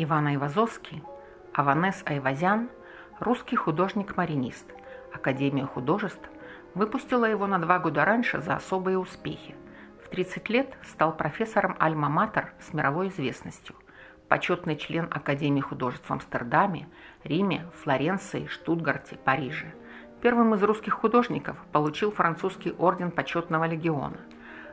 Иван Айвазовский, Аванес Айвазян, русский художник-маринист. Академия художеств выпустила его на два года раньше за особые успехи. В 30 лет стал профессором Альма-Матер с мировой известностью. Почетный член Академии художеств в Амстердаме, Риме, Флоренции, Штутгарте, Париже. Первым из русских художников получил французский орден почетного легиона.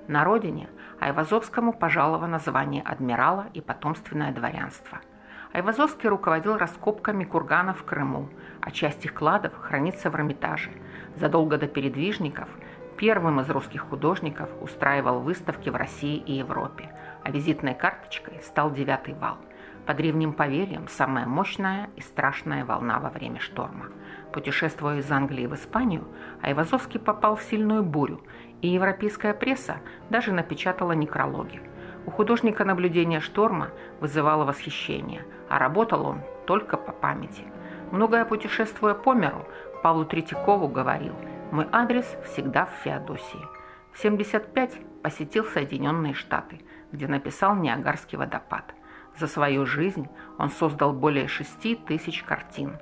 На родине Айвазовскому пожаловано звание адмирала и потомственное дворянство – Айвазовский руководил раскопками курганов в Крыму, а часть их кладов хранится в Эрмитаже. Задолго до передвижников первым из русских художников устраивал выставки в России и Европе, а визитной карточкой стал девятый вал. По древним поверьям, самая мощная и страшная волна во время шторма. Путешествуя из Англии в Испанию, Айвазовский попал в сильную бурю, и европейская пресса даже напечатала некрологи – у художника наблюдение шторма вызывало восхищение, а работал он только по памяти. Многое путешествуя по миру, Павлу Третьякову говорил «Мой адрес всегда в Феодосии». В 75 посетил Соединенные Штаты, где написал «Ниагарский водопад». За свою жизнь он создал более 6 тысяч картин.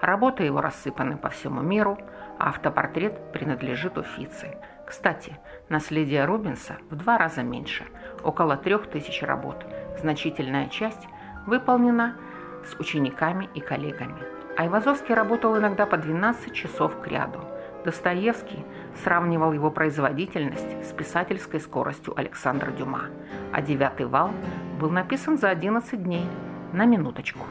Работы его рассыпаны по всему миру, а автопортрет принадлежит Уфице – кстати, наследие Рубинса в два раза меньше, около трех тысяч работ. Значительная часть выполнена с учениками и коллегами. Айвазовский работал иногда по 12 часов к ряду. Достоевский сравнивал его производительность с писательской скоростью Александра Дюма, а «Девятый вал» был написан за 11 дней, на минуточку.